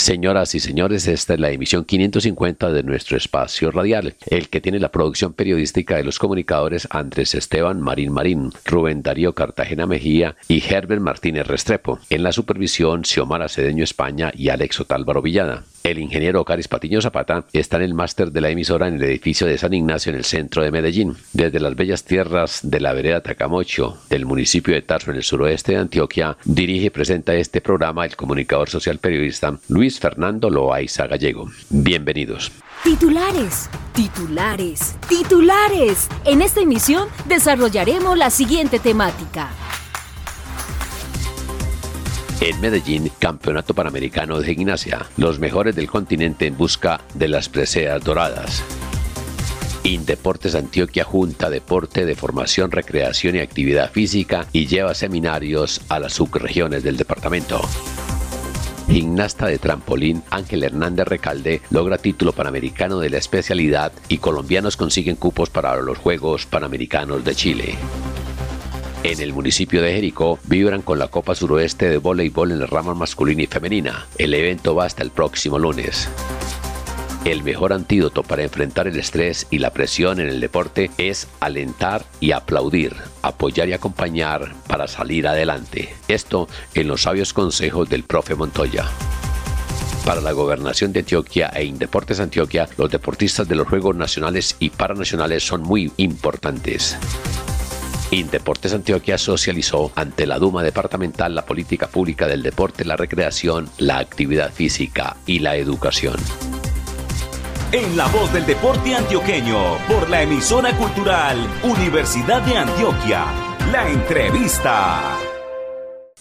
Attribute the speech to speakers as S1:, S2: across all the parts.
S1: Señoras y señores, esta es la emisión 550 de nuestro espacio radial, el que tiene la producción periodística de los comunicadores Andrés Esteban Marín Marín, Rubén Darío Cartagena Mejía y Herbert Martínez Restrepo. En la supervisión, Xiomara Cedeño España y Alex Otálvaro Villada. El ingeniero Caris Patiño Zapata está en el máster de la emisora en el edificio de San Ignacio en el centro de Medellín. Desde las bellas tierras de la vereda Tacamocho, del municipio de Tarso en el suroeste de Antioquia, dirige y presenta este programa el comunicador social periodista Luis Fernando Loaiza Gallego. Bienvenidos.
S2: Titulares, titulares, titulares. En esta emisión desarrollaremos la siguiente temática.
S1: En Medellín, Campeonato Panamericano de Gimnasia. Los mejores del continente en busca de las preseas doradas. Indeportes Antioquia junta deporte de formación, recreación y actividad física y lleva seminarios a las subregiones del departamento. Gimnasta de trampolín Ángel Hernández Recalde logra título panamericano de la especialidad y colombianos consiguen cupos para los Juegos Panamericanos de Chile. En el municipio de Jericó vibran con la Copa Suroeste de voleibol en la rama masculina y femenina. El evento va hasta el próximo lunes. El mejor antídoto para enfrentar el estrés y la presión en el deporte es alentar y aplaudir, apoyar y acompañar para salir adelante. Esto en los sabios consejos del profe Montoya. Para la gobernación de Antioquia e Indeportes Antioquia, los deportistas de los Juegos Nacionales y Paranacionales son muy importantes. Indeportes Antioquia socializó ante la Duma Departamental la política pública del deporte, la recreación, la actividad física y la educación.
S3: En la voz del deporte antioqueño, por la emisora cultural Universidad de Antioquia, la entrevista.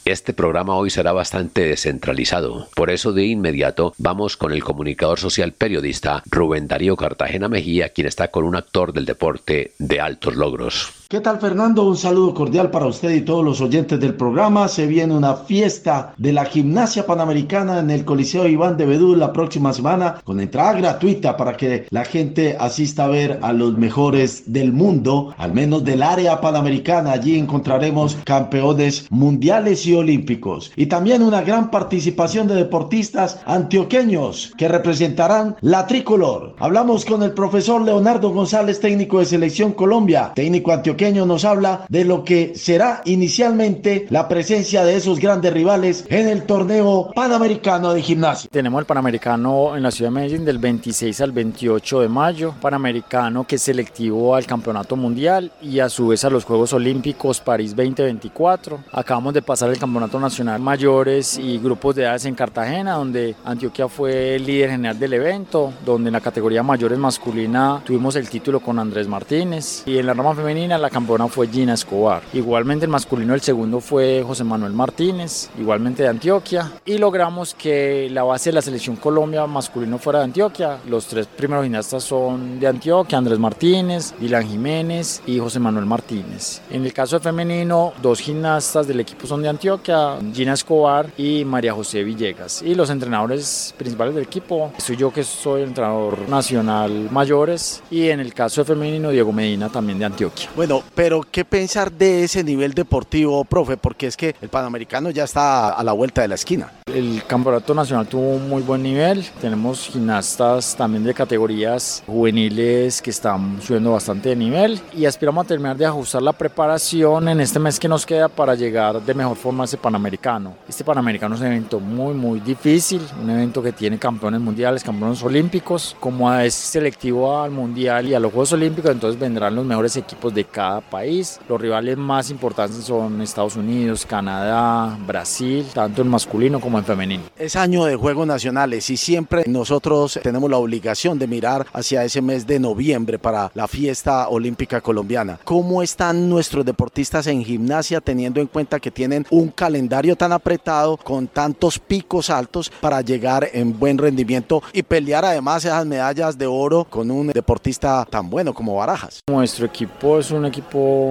S1: Este programa hoy será bastante descentralizado, por eso de inmediato vamos con el comunicador social periodista Rubén Darío Cartagena Mejía, quien está con un actor del deporte de altos logros.
S4: ¿Qué tal Fernando? Un saludo cordial para usted y todos los oyentes del programa. Se viene una fiesta de la gimnasia panamericana en el Coliseo Iván de Bedú la próxima semana con entrada gratuita para que la gente asista a ver a los mejores del mundo, al menos del área panamericana. Allí encontraremos campeones mundiales y olímpicos y también una gran participación de deportistas antioqueños que representarán la tricolor. Hablamos con el profesor Leonardo González, técnico de Selección Colombia, técnico antioqueño nos habla de lo que será inicialmente la presencia de esos grandes rivales en el torneo panamericano de gimnasia.
S5: Tenemos el panamericano en la ciudad de Medellín del 26 al 28 de mayo, panamericano que es selectivo al campeonato mundial y a su vez a los Juegos Olímpicos París 2024. Acabamos de pasar el campeonato nacional mayores y grupos de edades en Cartagena, donde Antioquia fue el líder general del evento, donde en la categoría mayores masculina tuvimos el título con Andrés Martínez y en la rama femenina la campeona fue Gina Escobar. Igualmente el masculino el segundo fue José Manuel Martínez, igualmente de Antioquia. Y logramos que la base de la selección Colombia masculino fuera de Antioquia. Los tres primeros gimnastas son de Antioquia, Andrés Martínez, Dylan Jiménez y José Manuel Martínez. En el caso de femenino, dos gimnastas del equipo son de Antioquia, Gina Escobar y María José Villegas. Y los entrenadores principales del equipo, soy yo que soy entrenador nacional mayores y en el caso de femenino, Diego Medina también de Antioquia.
S4: Bueno, pero ¿qué pensar de ese nivel deportivo, profe? Porque es que el Panamericano ya está a la vuelta de la esquina.
S5: El campeonato nacional tuvo un muy buen nivel. Tenemos gimnastas también de categorías juveniles que están subiendo bastante de nivel y aspiramos a terminar de ajustar la preparación en este mes que nos queda para llegar de mejor forma a ese Panamericano. Este Panamericano es un evento muy, muy difícil, un evento que tiene campeones mundiales, campeones olímpicos. Como es selectivo al mundial y a los Juegos Olímpicos, entonces vendrán los mejores equipos de cada cada país. Los rivales más importantes son Estados Unidos, Canadá, Brasil, tanto en masculino como en femenino.
S4: Es año de Juegos Nacionales y siempre nosotros tenemos la obligación de mirar hacia ese mes de noviembre para la fiesta olímpica colombiana. ¿Cómo están nuestros deportistas en gimnasia teniendo en cuenta que tienen un calendario tan apretado con tantos picos altos para llegar en buen rendimiento y pelear además esas medallas de oro con un deportista tan bueno como Barajas?
S5: Nuestro equipo es un equipo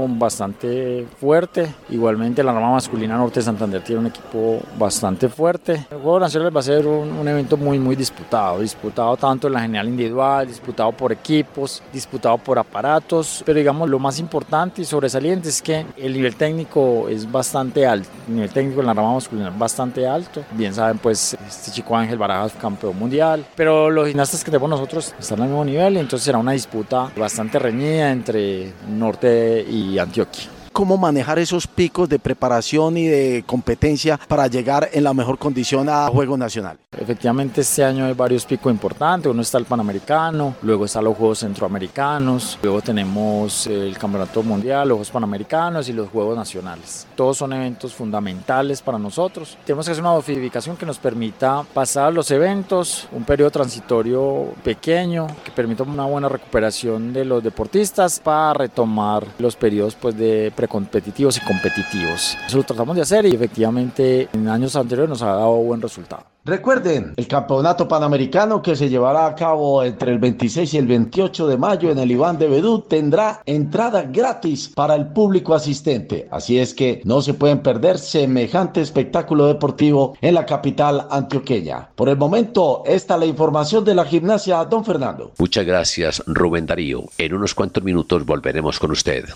S5: bastante fuerte, igualmente la rama masculina Norte de Santander tiene un equipo bastante fuerte. El Juego Nacional va a ser un, un evento muy muy disputado, disputado tanto en la general individual, disputado por equipos, disputado por aparatos, pero digamos lo más importante y sobresaliente es que el nivel técnico es bastante alto, el nivel técnico en la rama masculina es bastante alto, bien saben pues este chico Ángel Barajas campeón mundial, pero los gimnastas que tenemos nosotros están al mismo nivel, entonces será una disputa bastante reñida entre Norte y Antioquia
S4: cómo manejar esos picos de preparación y de competencia para llegar en la mejor condición a Juegos Nacionales.
S5: Efectivamente, este año hay varios picos importantes. Uno está el Panamericano, luego están los Juegos Centroamericanos, luego tenemos el Campeonato Mundial, los Juegos Panamericanos y los Juegos Nacionales. Todos son eventos fundamentales para nosotros. Tenemos que hacer una dosificación que nos permita pasar los eventos, un periodo transitorio pequeño que permita una buena recuperación de los deportistas para retomar los periodos pues, de preparación competitivos y competitivos. Eso lo tratamos de hacer y efectivamente en años anteriores nos ha dado buen resultado.
S4: Recuerden, el campeonato panamericano que se llevará a cabo entre el 26 y el 28 de mayo en el Iván de Bedú tendrá entrada gratis para el público asistente. Así es que no se pueden perder semejante espectáculo deportivo en la capital antioqueña. Por el momento, esta es la información de la gimnasia, don Fernando.
S1: Muchas gracias, Rubén Darío. En unos cuantos minutos volveremos con usted.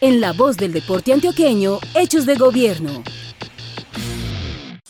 S2: En la voz del deporte antioqueño, Hechos de Gobierno.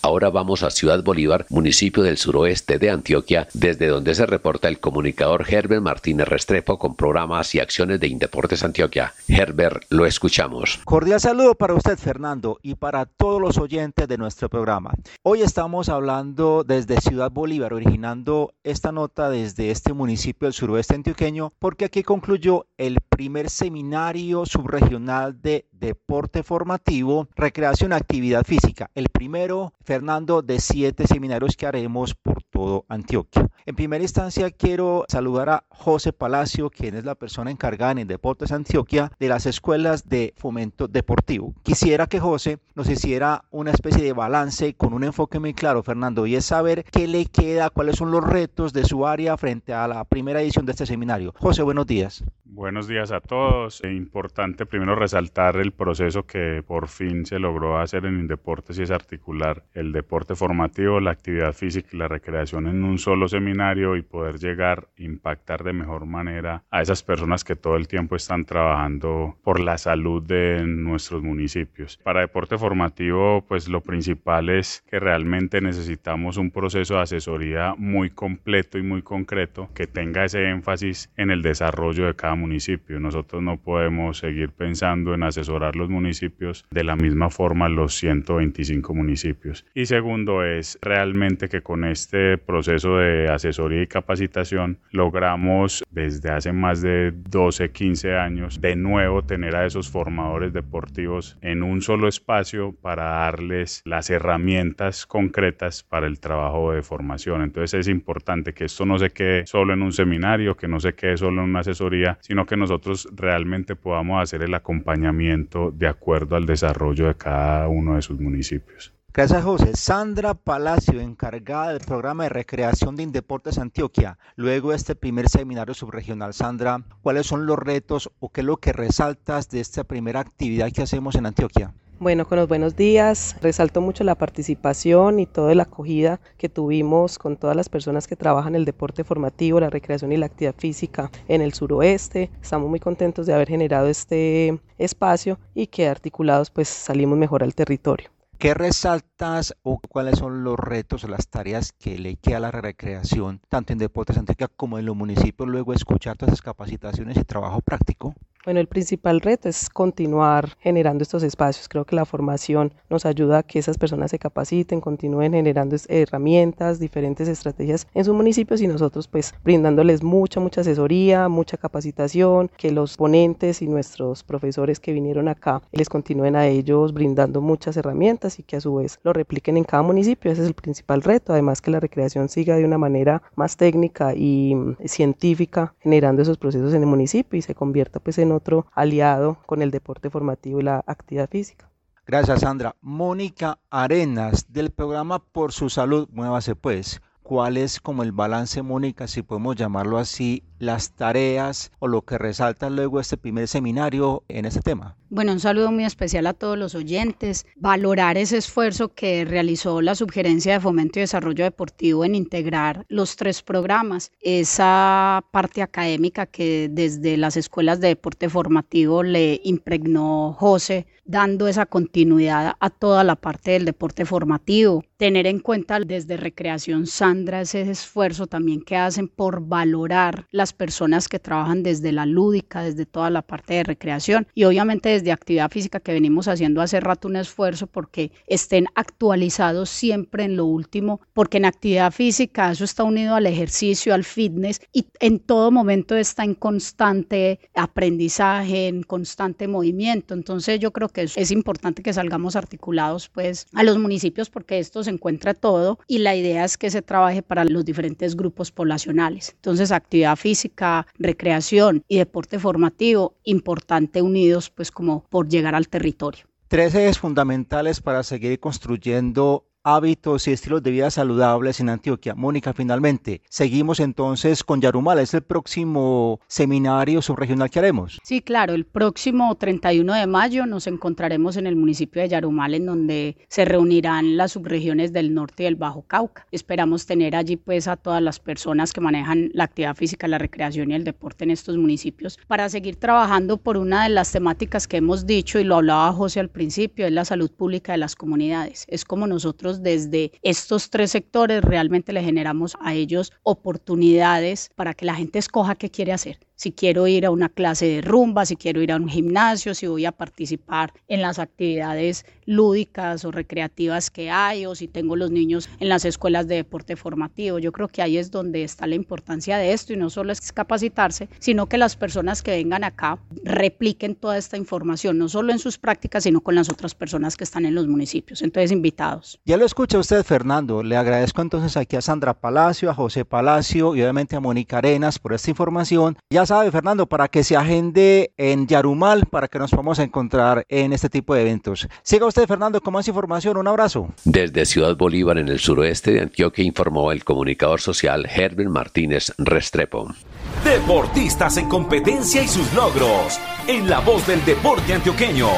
S1: Ahora vamos a Ciudad Bolívar, municipio del suroeste de Antioquia, desde donde se reporta el comunicador Herbert Martínez Restrepo con programas y acciones de Indeportes Antioquia. Herbert, lo escuchamos.
S6: Cordial saludo para usted, Fernando, y para todos los oyentes de nuestro programa. Hoy estamos hablando desde Ciudad Bolívar, originando esta nota desde este municipio del suroeste antioqueño, porque aquí concluyó el primer seminario subregional de deporte formativo, recreación, actividad física. El primero, Fernando, de siete seminarios que haremos por Antioquia. En primera instancia, quiero saludar a José Palacio, quien es la persona encargada en Deportes Antioquia de las escuelas de fomento deportivo. Quisiera que José nos hiciera una especie de balance con un enfoque muy claro, Fernando, y es saber qué le queda, cuáles son los retos de su área frente a la primera edición de este seminario. José, buenos días.
S7: Buenos días a todos. Es importante primero resaltar el proceso que por fin se logró hacer en Indeportes y es articular el deporte formativo, la actividad física y la recreación en un solo seminario y poder llegar impactar de mejor manera a esas personas que todo el tiempo están trabajando por la salud de nuestros municipios. Para deporte formativo, pues lo principal es que realmente necesitamos un proceso de asesoría muy completo y muy concreto que tenga ese énfasis en el desarrollo de cada municipio. Nosotros no podemos seguir pensando en asesorar los municipios de la misma forma los 125 municipios. Y segundo es realmente que con este proceso de asesoría y capacitación logramos desde hace más de 12, 15 años de nuevo tener a esos formadores deportivos en un solo espacio para darles las herramientas concretas para el trabajo de formación. Entonces es importante que esto no se quede solo en un seminario, que no se quede solo en una asesoría, sino que nosotros realmente podamos hacer el acompañamiento de acuerdo al desarrollo de cada uno de sus municipios.
S6: Gracias, José. Sandra Palacio, encargada del programa de recreación de Indeportes Antioquia. Luego de este primer seminario subregional, Sandra, ¿cuáles son los retos o qué es lo que resaltas de esta primera actividad que hacemos en Antioquia?
S8: Bueno, con los buenos días, resalto mucho la participación y toda la acogida que tuvimos con todas las personas que trabajan el deporte formativo, la recreación y la actividad física en el suroeste. Estamos muy contentos de haber generado este espacio y que articulados pues salimos mejor al territorio.
S6: ¿Qué resaltas o cuáles son los retos o las tareas que le queda la recreación, tanto en Deportes Antioquia como en los municipios, luego escuchar todas esas capacitaciones y trabajo práctico?
S8: Bueno, el principal reto es continuar generando estos espacios. Creo que la formación nos ayuda a que esas personas se capaciten, continúen generando herramientas, diferentes estrategias en sus municipios y nosotros pues brindándoles mucha, mucha asesoría, mucha capacitación, que los ponentes y nuestros profesores que vinieron acá les continúen a ellos brindando muchas herramientas y que a su vez lo repliquen en cada municipio. Ese es el principal reto. Además que la recreación siga de una manera más técnica y mm, científica generando esos procesos en el municipio y se convierta pues en otro aliado con el deporte formativo y la actividad física.
S6: Gracias, Sandra. Mónica Arenas, del programa Por su Salud, muévase pues. ¿Cuál es como el balance, Mónica, si podemos llamarlo así, las tareas o lo que resalta luego este primer seminario en este tema?
S9: Bueno, un saludo muy especial a todos los oyentes. Valorar ese esfuerzo que realizó la Subgerencia de Fomento y Desarrollo Deportivo en integrar los tres programas, esa parte académica que desde las escuelas de deporte formativo le impregnó José, dando esa continuidad a toda la parte del deporte formativo. Tener en cuenta desde Recreación Sandra ese esfuerzo también que hacen por valorar personas que trabajan desde la lúdica, desde toda la parte de recreación y obviamente de actividad física que venimos haciendo hace rato un esfuerzo porque estén actualizados siempre en lo último, porque en actividad física eso está unido al ejercicio, al fitness y en todo momento está en constante aprendizaje, en constante movimiento. Entonces yo creo que es, importante que salgamos articulados pues a los municipios porque esto se encuentra todo y la idea es que se trabaje para los diferentes grupos poblacionales. Entonces actividad física, recreación y deporte formativo, importante unidos pues como por llegar al territorio.
S6: Tres ejes fundamentales para seguir construyendo hábitos y estilos de vida saludables en Antioquia. Mónica, finalmente, seguimos entonces con Yarumal. ¿Es el próximo seminario subregional que haremos?
S9: Sí, claro. El próximo 31 de mayo nos encontraremos en el municipio de Yarumal, en donde se reunirán las subregiones del norte y del Bajo Cauca. Esperamos tener allí pues a todas las personas que manejan la actividad física, la recreación y el deporte en estos municipios para seguir trabajando por una de las temáticas que hemos dicho y lo hablaba José al principio, es la salud pública de las comunidades. Es como nosotros desde estos tres sectores realmente le generamos a ellos oportunidades para que la gente escoja qué quiere hacer si quiero ir a una clase de rumba, si quiero ir a un gimnasio, si voy a participar en las actividades lúdicas o recreativas que hay, o si tengo los niños en las escuelas de deporte formativo. Yo creo que ahí es donde está la importancia de esto y no solo es capacitarse, sino que las personas que vengan acá repliquen toda esta información, no solo en sus prácticas, sino con las otras personas que están en los municipios. Entonces, invitados.
S6: Ya lo escucha usted, Fernando. Le agradezco entonces aquí a Sandra Palacio, a José Palacio y obviamente a Mónica Arenas por esta información. Ya sabe, Fernando, para que se agende en Yarumal, para que nos podamos encontrar en este tipo de eventos. Siga usted, Fernando, con más información. Un abrazo.
S1: Desde Ciudad Bolívar, en el suroeste de Antioquia, informó el comunicador social Herbert Martínez Restrepo.
S3: Deportistas en competencia y sus logros. En la voz del deporte antioqueño.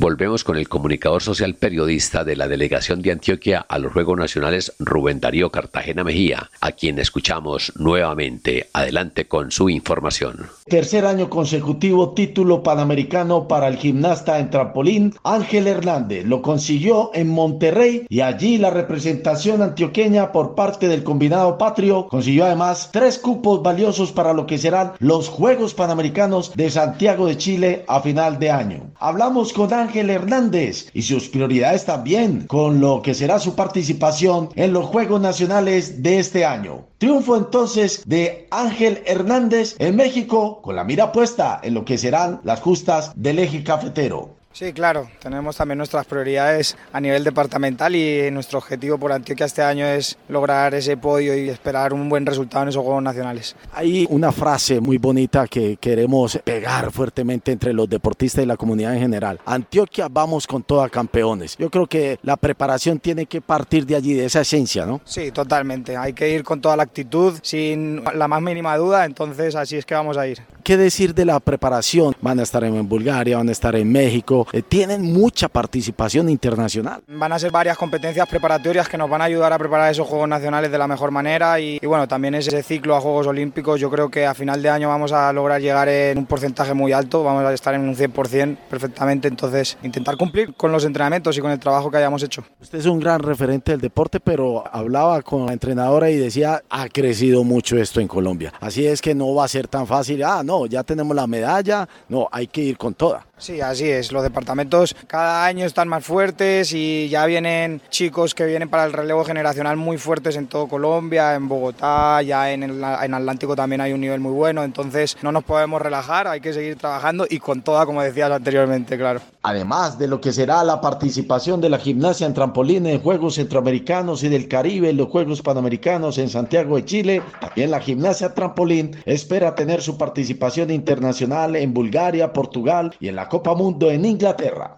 S1: Volvemos con el comunicador social periodista de la Delegación de Antioquia a los Juegos Nacionales, Rubén Darío Cartagena Mejía, a quien escuchamos nuevamente. Adelante con su información.
S4: Tercer año consecutivo título panamericano para el gimnasta en trampolín Ángel Hernández. Lo consiguió en Monterrey y allí la representación antioqueña por parte del combinado patrio consiguió además tres cupos valiosos para lo que serán los Juegos Panamericanos de Santiago de Chile a final de año. Hablamos con Ángel Ángel Hernández y sus prioridades también con lo que será su participación en los Juegos Nacionales de este año. Triunfo entonces de Ángel Hernández en México con la mira puesta en lo que serán las justas del eje cafetero.
S10: Sí, claro, tenemos también nuestras prioridades a nivel departamental y nuestro objetivo por Antioquia este año es lograr ese podio y esperar un buen resultado en esos Juegos Nacionales.
S11: Hay una frase muy bonita que queremos pegar fuertemente entre los deportistas y la comunidad en general. Antioquia vamos con todas campeones. Yo creo que la preparación tiene que partir de allí, de esa esencia, ¿no?
S10: Sí, totalmente. Hay que ir con toda la actitud, sin la más mínima duda, entonces así es que vamos a ir.
S11: ¿Qué decir de la preparación? Van a estar en Bulgaria, van a estar en México eh, tienen mucha participación internacional.
S10: Van a ser varias competencias preparatorias que nos van a ayudar a preparar esos Juegos Nacionales de la mejor manera y, y bueno, también ese ciclo a Juegos Olímpicos yo creo que a final de año vamos a lograr llegar en un porcentaje muy alto, vamos a estar en un 100% perfectamente, entonces intentar cumplir con los entrenamientos y con el trabajo que hayamos hecho.
S11: Usted es un gran referente del deporte, pero hablaba con la entrenadora y decía, ha crecido mucho esto en Colombia. Así es que no va a ser tan fácil, ah, no, ya tenemos la medalla, no, hay que ir con toda.
S10: Sí, así es. Los departamentos cada año están más fuertes y ya vienen chicos que vienen para el relevo generacional muy fuertes en todo Colombia, en Bogotá, ya en, el, en Atlántico también hay un nivel muy bueno. Entonces no nos podemos relajar, hay que seguir trabajando y con toda, como decías anteriormente, claro.
S4: Además de lo que será la participación de la gimnasia en trampolín en Juegos Centroamericanos y del Caribe en los Juegos Panamericanos en Santiago de Chile, también la gimnasia trampolín espera tener su participación internacional en Bulgaria, Portugal y en la Copa Mundo en Inglaterra.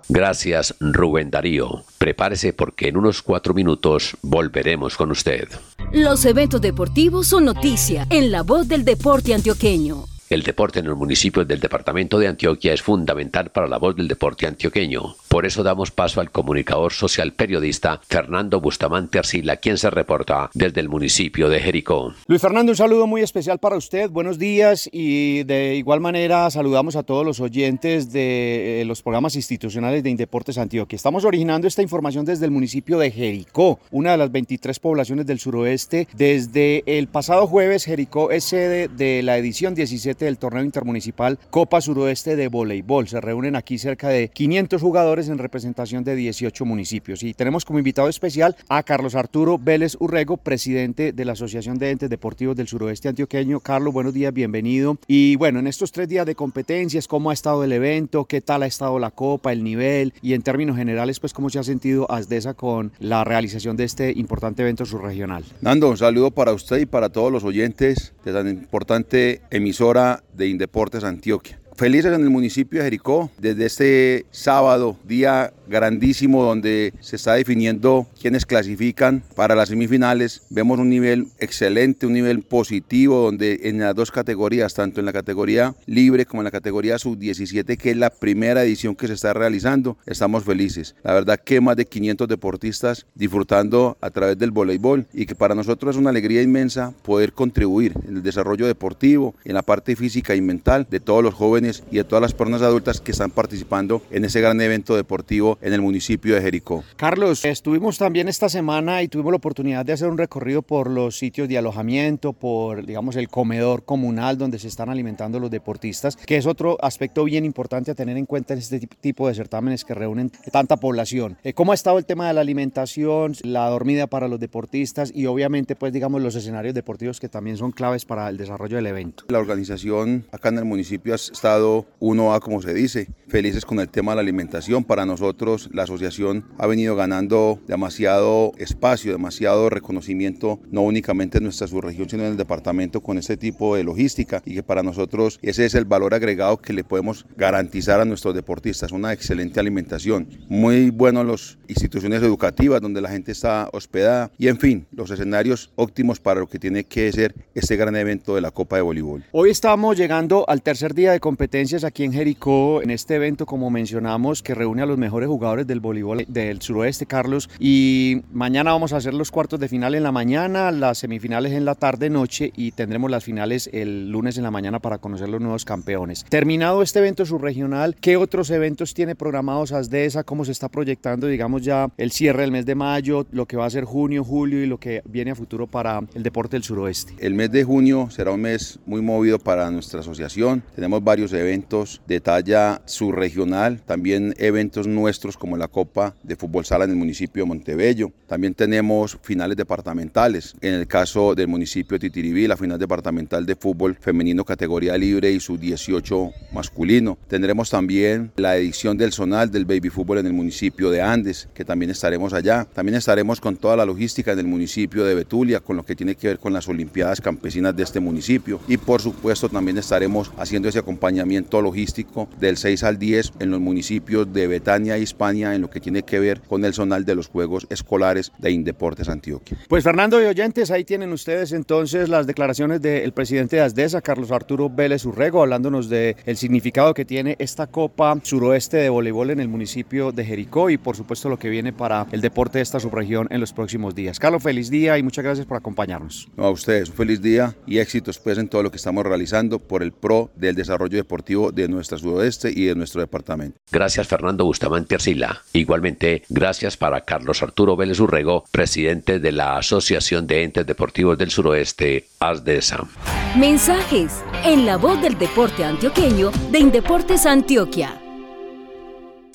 S1: Gracias, Rubén Darío. Prepárese porque en unos cuatro minutos volveremos con usted.
S2: Los eventos deportivos son noticia en la voz del deporte antioqueño.
S1: El deporte en los municipios del departamento de Antioquia es fundamental para la voz del deporte antioqueño. Por eso damos paso al comunicador social periodista Fernando Bustamante Arcila, quien se reporta desde el municipio de Jericó.
S12: Luis Fernando, un saludo muy especial para usted. Buenos días y de igual manera saludamos a todos los oyentes de eh, los programas institucionales de Indeportes Antioquia. Estamos originando esta información desde el municipio de Jericó, una de las 23 poblaciones del suroeste. Desde el pasado jueves, Jericó es sede de la edición 17 del torneo intermunicipal Copa Suroeste de Voleibol. Se reúnen aquí cerca de 500 jugadores en representación de 18 municipios. Y tenemos como invitado especial a Carlos Arturo Vélez Urrego, presidente de la Asociación de Entes Deportivos del Suroeste Antioqueño. Carlos, buenos días, bienvenido. Y bueno, en estos tres días de competencias, ¿cómo ha estado el evento? ¿Qué tal ha estado la Copa, el nivel? Y en términos generales, pues, ¿cómo se ha sentido ASDESA con la realización de este importante evento subregional?
S13: Nando, un saludo para usted y para todos los oyentes de tan importante emisora de Indeportes Antioquia. Felices en el municipio de Jericó, desde este sábado, día grandísimo donde se está definiendo quienes clasifican para las semifinales. Vemos un nivel excelente, un nivel positivo, donde en las dos categorías, tanto en la categoría libre como en la categoría sub-17, que es la primera edición que se está realizando, estamos felices. La verdad que más de 500 deportistas disfrutando a través del voleibol y que para nosotros es una alegría inmensa poder contribuir en el desarrollo deportivo, en la parte física y mental de todos los jóvenes y de todas las personas adultas que están participando en ese gran evento deportivo en el municipio de Jericó.
S12: Carlos, estuvimos también esta semana y tuvimos la oportunidad de hacer un recorrido por los sitios de alojamiento, por, digamos, el comedor comunal donde se están alimentando los deportistas, que es otro aspecto bien importante a tener en cuenta en este tipo de certámenes que reúnen tanta población. Eh, ¿Cómo ha estado el tema de la alimentación, la dormida para los deportistas y obviamente, pues, digamos, los escenarios deportivos que también son claves para el desarrollo del evento?
S13: La organización acá en el municipio ha estado uno a como se dice, felices con el tema de la alimentación. Para nosotros la asociación ha venido ganando demasiado espacio, demasiado reconocimiento, no únicamente en nuestra subregión, sino en el departamento con este tipo de logística y que para nosotros ese es el valor agregado que le podemos garantizar a nuestros deportistas, una excelente alimentación, muy buenos las instituciones educativas donde la gente está hospedada y en fin, los escenarios óptimos para lo que tiene que ser este gran evento de la Copa de Voleibol.
S12: Hoy estamos llegando al tercer día de competencia aquí en Jericó, en este evento, como mencionamos, que reúne a los mejores jugadores del voleibol del suroeste, Carlos. Y mañana vamos a hacer los cuartos de final en la mañana, las semifinales en la tarde-noche y tendremos las finales el lunes en la mañana para conocer los nuevos campeones. Terminado este evento subregional, ¿qué otros eventos tiene programados ASDESA? ¿Cómo se está proyectando, digamos, ya el cierre del mes de mayo, lo que va a ser junio, julio y lo que viene a futuro para el deporte del suroeste?
S13: El mes de junio será un mes muy movido para nuestra asociación. Tenemos varios eventos de talla subregional, también eventos nuestros como la Copa de Fútbol Sala en el municipio de Montebello. También tenemos finales departamentales. En el caso del municipio de Titiribí, la final departamental de fútbol femenino categoría libre y sub-18 masculino. Tendremos también la edición del zonal del baby fútbol en el municipio de Andes, que también estaremos allá. También estaremos con toda la logística del municipio de Betulia, con lo que tiene que ver con las Olimpiadas Campesinas de este municipio. Y por supuesto también estaremos haciendo ese acompañamiento acompañamiento logístico del 6 al 10 en los municipios de Betania y España en lo que tiene que ver con el zonal de los Juegos Escolares de Indeportes Antioquia.
S12: Pues Fernando y oyentes, ahí tienen ustedes entonces las declaraciones del presidente de ASDESA, Carlos Arturo Vélez Urrego, hablándonos del el significado que tiene esta Copa Suroeste de Voleibol en el municipio de Jericó y por supuesto lo que viene para el deporte de esta subregión en los próximos días. Carlos, feliz día y muchas gracias por acompañarnos.
S13: a ustedes, un feliz día y éxitos pues en todo lo que estamos realizando por el pro del desarrollo deportivo de nuestra suroeste y de nuestro departamento.
S1: Gracias Fernando Bustamante Arcila. Igualmente, gracias para Carlos Arturo Vélez Urrego, presidente de la Asociación de Entes Deportivos del Suroeste, ASDESA.
S2: Mensajes en la voz del deporte antioqueño de Indeportes Antioquia.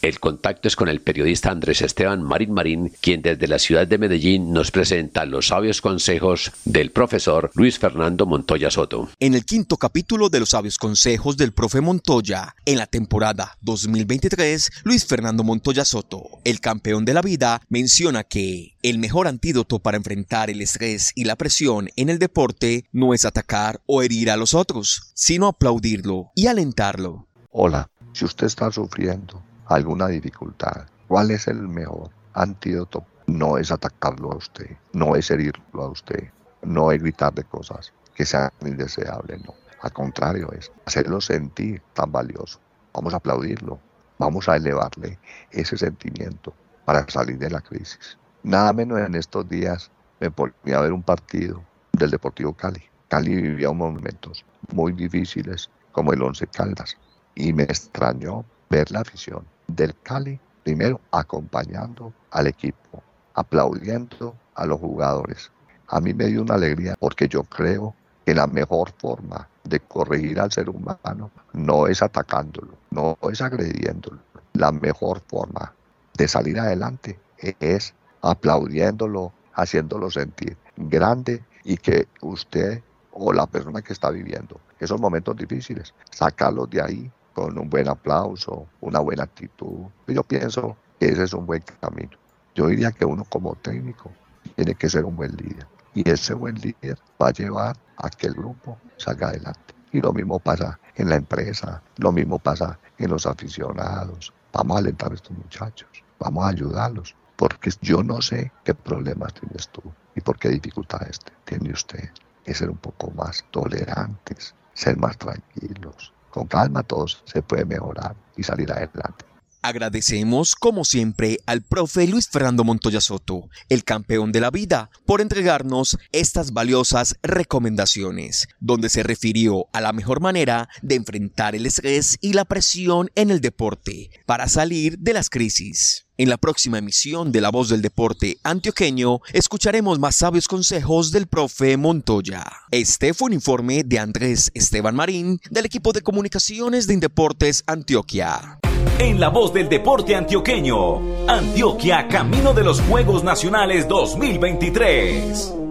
S1: El contacto es con el periodista Andrés Esteban Marín Marín, quien desde la ciudad de Medellín nos presenta los sabios consejos del profesor Luis Fernando Montoya Soto.
S14: En el quinto capítulo de los sabios consejos del profe Montoya, en la temporada 2023, Luis Fernando Montoya Soto, el campeón de la vida, menciona que el mejor antídoto para enfrentar el estrés y la presión en el deporte no es atacar o herir a los otros, sino aplaudirlo y alentarlo.
S15: Hola, si usted está sufriendo alguna dificultad, ¿cuál es el mejor antídoto? No es atacarlo a usted, no es herirlo a usted, no es gritarle cosas que sean indeseables, no. Al contrario, es hacerlo sentir tan valioso. Vamos a aplaudirlo, vamos a elevarle ese sentimiento para salir de la crisis. Nada menos en estos días me ponía a ver un partido del Deportivo Cali. Cali vivía momentos muy difíciles como el Once Caldas y me extrañó ver la afición del Cali, primero acompañando al equipo, aplaudiendo a los jugadores. A mí me dio una alegría porque yo creo que la mejor forma de corregir al ser humano no es atacándolo, no es agrediéndolo. La mejor forma de salir adelante es aplaudiéndolo, haciéndolo sentir grande y que usted o la persona que está viviendo esos momentos difíciles, sacarlos de ahí con un buen aplauso, una buena actitud. Yo pienso que ese es un buen camino. Yo diría que uno como técnico tiene que ser un buen líder. Y ese buen líder va a llevar a que el grupo salga adelante. Y lo mismo pasa en la empresa, lo mismo pasa en los aficionados. Vamos a alentar a estos muchachos, vamos a ayudarlos, porque yo no sé qué problemas tienes tú y por qué dificultades tiene usted. Que ser un poco más tolerantes, ser más tranquilos, con calma todo se puede mejorar y salir adelante.
S14: Agradecemos, como siempre, al profe Luis Fernando Montoya Soto, el campeón de la vida, por entregarnos estas valiosas recomendaciones, donde se refirió a la mejor manera de enfrentar el estrés y la presión en el deporte para salir de las crisis. En la próxima emisión de La Voz del Deporte Antioqueño escucharemos más sabios consejos del profe Montoya. Este fue un informe de Andrés Esteban Marín del equipo de comunicaciones de Indeportes Antioquia.
S3: En La Voz del Deporte Antioqueño, Antioquia Camino de los Juegos Nacionales 2023.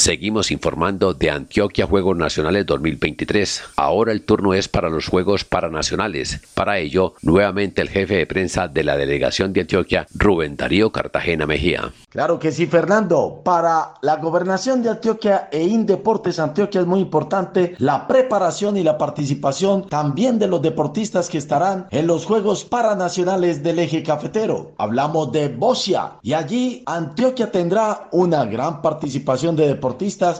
S1: Seguimos informando de Antioquia Juegos Nacionales 2023. Ahora el turno es para los Juegos Paranacionales. Para ello, nuevamente el jefe de prensa de la delegación de Antioquia, Rubén Darío Cartagena Mejía.
S4: Claro que sí, Fernando. Para la gobernación de Antioquia e Indeportes Antioquia es muy importante la preparación y la participación también de los deportistas que estarán en los Juegos Paranacionales del Eje Cafetero. Hablamos de Bocia y allí Antioquia tendrá una gran participación de deportistas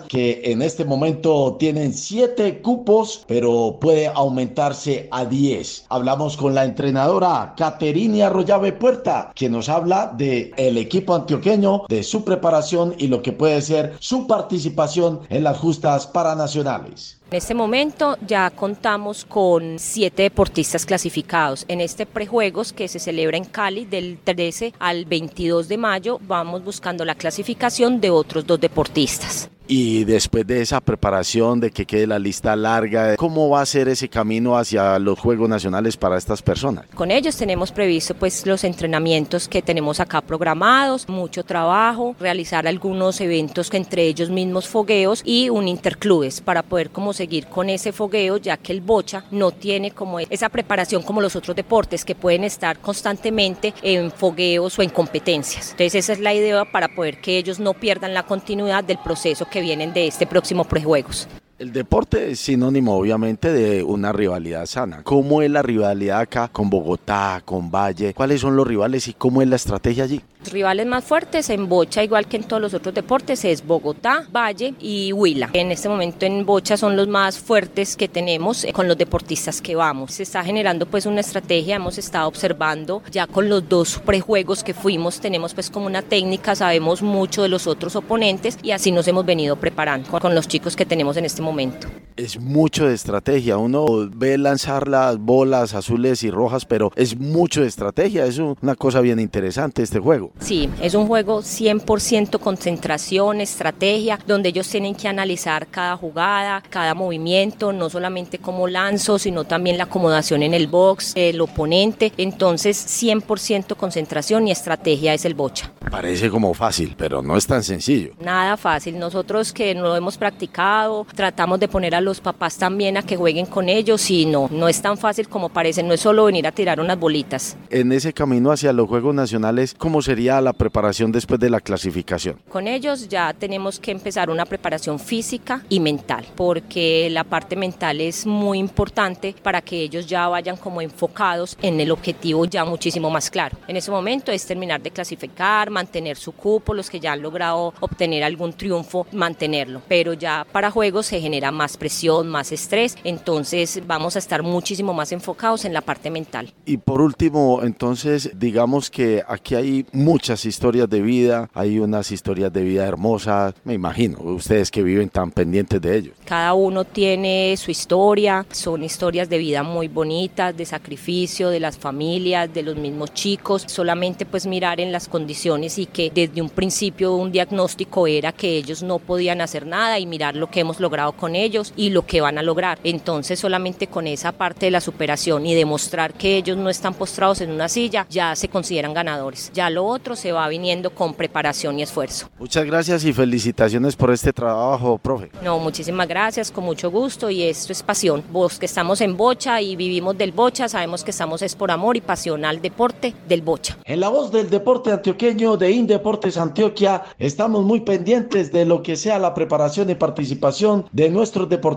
S4: que en este momento tienen siete cupos, pero puede aumentarse a 10. Hablamos con la entrenadora Caterina Arroyave Puerta, que nos habla de el equipo antioqueño, de su preparación y lo que puede ser su participación en las justas paranacionales.
S16: En este momento ya contamos con siete deportistas clasificados. En este prejuegos que se celebra en Cali del 13 al 22 de mayo vamos buscando la clasificación de otros dos deportistas.
S11: Y después de esa preparación, de que quede la lista larga, ¿cómo va a ser ese camino hacia los Juegos Nacionales para estas personas?
S16: Con ellos tenemos previsto pues los entrenamientos que tenemos acá programados, mucho trabajo, realizar algunos eventos entre ellos mismos fogueos y un interclubes para poder como seguir con ese fogueo, ya que el bocha no tiene como esa preparación como los otros deportes que pueden estar constantemente en fogueos o en competencias. Entonces esa es la idea para poder que ellos no pierdan la continuidad del proceso que vienen de este próximo prejuegos.
S11: El deporte es sinónimo obviamente de una rivalidad sana. ¿Cómo es la rivalidad acá con Bogotá, con Valle? ¿Cuáles son los rivales y cómo es la estrategia allí?
S16: Rivales más fuertes en bocha, igual que en todos los otros deportes, es Bogotá, Valle y Huila. En este momento en bocha son los más fuertes que tenemos eh, con los deportistas que vamos. Se está generando pues una estrategia, hemos estado observando ya con los dos prejuegos que fuimos, tenemos pues como una técnica, sabemos mucho de los otros oponentes y así nos hemos venido preparando con los chicos que tenemos en este momento momento.
S11: Es mucho de estrategia, uno ve lanzar las bolas azules y rojas, pero es mucho de estrategia, es una cosa bien interesante este juego.
S16: Sí, es un juego 100% concentración, estrategia, donde ellos tienen que analizar cada jugada, cada movimiento, no solamente cómo lanzo, sino también la acomodación en el box, el oponente. Entonces, 100% concentración y estrategia es el bocha.
S11: Parece como fácil, pero no es tan sencillo.
S16: Nada fácil. Nosotros que no hemos practicado, tratamos de poner a los papás también a que jueguen con ellos y no, no es tan fácil como parece, no es solo venir a tirar unas bolitas.
S11: En ese camino hacia los Juegos Nacionales, ¿cómo sería la preparación después de la clasificación?
S16: Con ellos ya tenemos que empezar una preparación física y mental, porque la parte mental es muy importante para que ellos ya vayan como enfocados en el objetivo ya muchísimo más claro. En ese momento es terminar de clasificar, mantener su cupo, los que ya han logrado obtener algún triunfo, mantenerlo. Pero ya para juegos se genera más presión, más estrés, entonces vamos a estar muchísimo más enfocados en la parte mental.
S11: Y por último, entonces digamos que aquí hay muchas historias de vida, hay unas historias de vida hermosas, me imagino, ustedes que viven tan pendientes de ellos.
S16: Cada uno tiene su historia, son historias de vida muy bonitas, de sacrificio, de las familias, de los mismos chicos, solamente pues mirar en las condiciones y que desde un principio un diagnóstico era que ellos no podían hacer nada y mirar lo que hemos logrado con ellos y lo que van a lograr. Entonces solamente con esa parte de la superación y demostrar que ellos no están postrados en una silla, ya se consideran ganadores. Ya lo otro se va viniendo con preparación y esfuerzo.
S11: Muchas gracias y felicitaciones por este trabajo, profe.
S16: No, muchísimas gracias, con mucho gusto y esto es pasión. Vos que estamos en Bocha y vivimos del Bocha, sabemos que estamos es por amor y pasión al deporte del Bocha.
S4: En la voz del deporte antioqueño de Indeportes Antioquia, estamos muy pendientes de lo que sea la preparación y participación de nuestros deportistas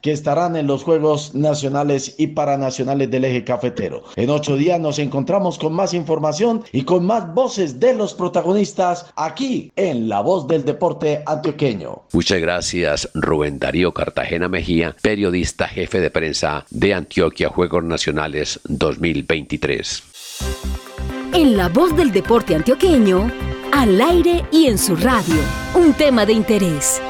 S4: que estarán en los Juegos Nacionales y Paranacionales del Eje Cafetero. En ocho días nos encontramos con más información y con más voces de los protagonistas aquí en La Voz del Deporte Antioqueño.
S1: Muchas gracias Rubén Darío Cartagena Mejía, periodista jefe de prensa de Antioquia Juegos Nacionales 2023.
S2: En La Voz del Deporte Antioqueño, al aire y en su radio, un tema de interés.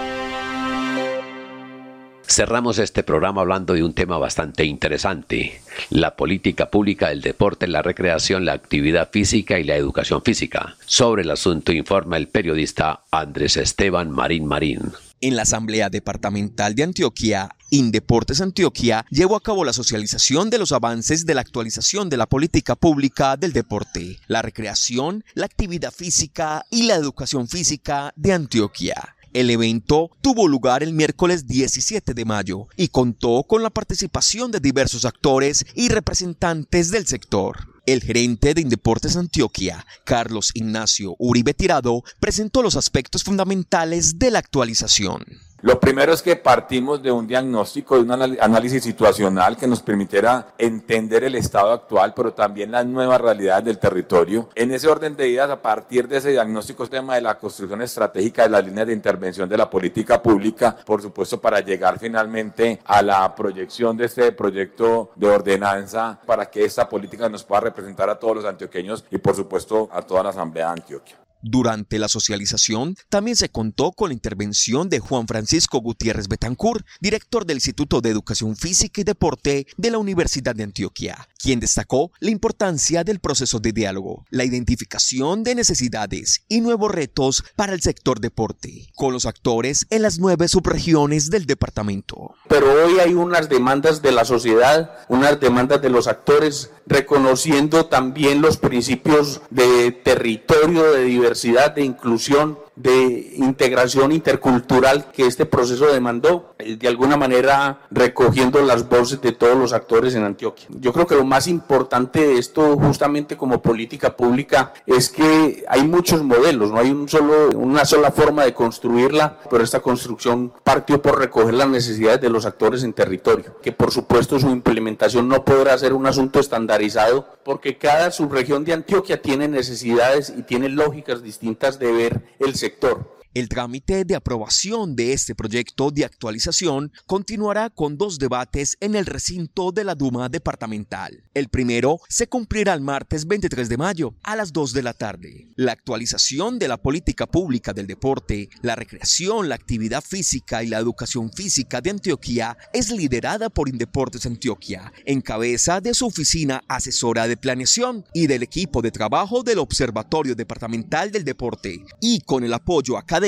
S1: Cerramos este programa hablando de un tema bastante interesante, la política pública del deporte, la recreación, la actividad física y la educación física. Sobre el asunto informa el periodista Andrés Esteban Marín Marín.
S14: En la Asamblea Departamental de Antioquia, Indeportes Antioquia llevó a cabo la socialización de los avances de la actualización de la política pública del deporte, la recreación, la actividad física y la educación física de Antioquia. El evento tuvo lugar el miércoles 17 de mayo y contó con la participación de diversos actores y representantes del sector. El gerente de Indeportes Antioquia, Carlos Ignacio Uribe Tirado, presentó los aspectos fundamentales de la actualización.
S17: Lo primero es que partimos de un diagnóstico, de un análisis situacional que nos permitiera entender el estado actual, pero también las nuevas realidades del territorio. En ese orden de ideas, a partir de ese diagnóstico, el tema de la construcción estratégica de las líneas de intervención de la política pública, por supuesto, para llegar finalmente a la proyección de este proyecto de ordenanza para que esta política nos pueda representar a todos los antioqueños y, por supuesto, a toda la Asamblea de Antioquia.
S14: Durante la socialización también se contó con la intervención de Juan Francisco Gutiérrez Betancourt, director del Instituto de Educación Física y Deporte de la Universidad de Antioquia, quien destacó la importancia del proceso de diálogo, la identificación de necesidades y nuevos retos para el sector deporte, con los actores en las nueve subregiones del departamento.
S18: Pero hoy hay unas demandas de la sociedad, unas demandas de los actores, reconociendo también los principios de territorio, de diversidad, de inclusión de integración intercultural que este proceso demandó, eh, de alguna manera recogiendo las voces de todos los actores en Antioquia. Yo creo que lo más importante de esto, justamente como política pública, es que hay muchos modelos, no hay una sola forma de construirla, pero esta construcción partió por recoger las necesidades de los actores en territorio, que por supuesto su implementación no podrá ser un asunto estandarizado, porque cada subregión de Antioquia tiene necesidades y tiene lógicas distintas de ver el sector.
S14: El trámite de aprobación de este proyecto de actualización continuará con dos debates en el recinto de la Duma departamental. El primero se cumplirá el martes 23 de mayo a las 2 de la tarde. La actualización de la política pública del deporte, la recreación, la actividad física y la educación física de Antioquia es liderada por Indeportes Antioquia, en cabeza de su oficina asesora de planeación y del equipo de trabajo del Observatorio Departamental del Deporte y con el apoyo académico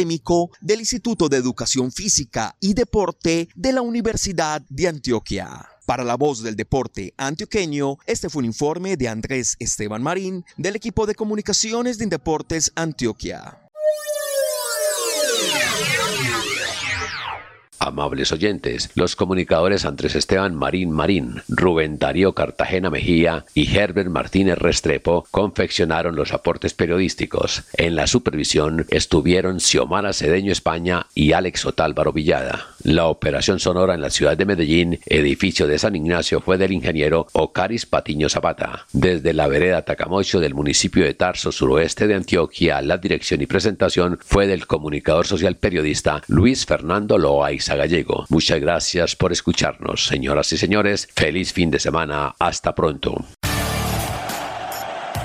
S14: del Instituto de Educación Física y Deporte de la Universidad de Antioquia. Para la voz del deporte antioqueño, este fue un informe de Andrés Esteban Marín del equipo de comunicaciones de Indeportes Antioquia.
S1: Amables oyentes, los comunicadores Andrés Esteban Marín Marín, Rubén Darío Cartagena Mejía y Herbert Martínez Restrepo confeccionaron los aportes periodísticos. En la supervisión estuvieron Xiomara Cedeño España y Alex Otálvaro Villada. La operación sonora en la ciudad de Medellín, edificio de San Ignacio, fue del ingeniero Ocaris Patiño Zapata. Desde la vereda Tacamocho del municipio de Tarso, suroeste de Antioquia, la dirección y presentación fue del comunicador social periodista Luis Fernando Loaiza Gallego. Muchas gracias por escucharnos, señoras y señores. Feliz fin de semana. Hasta pronto.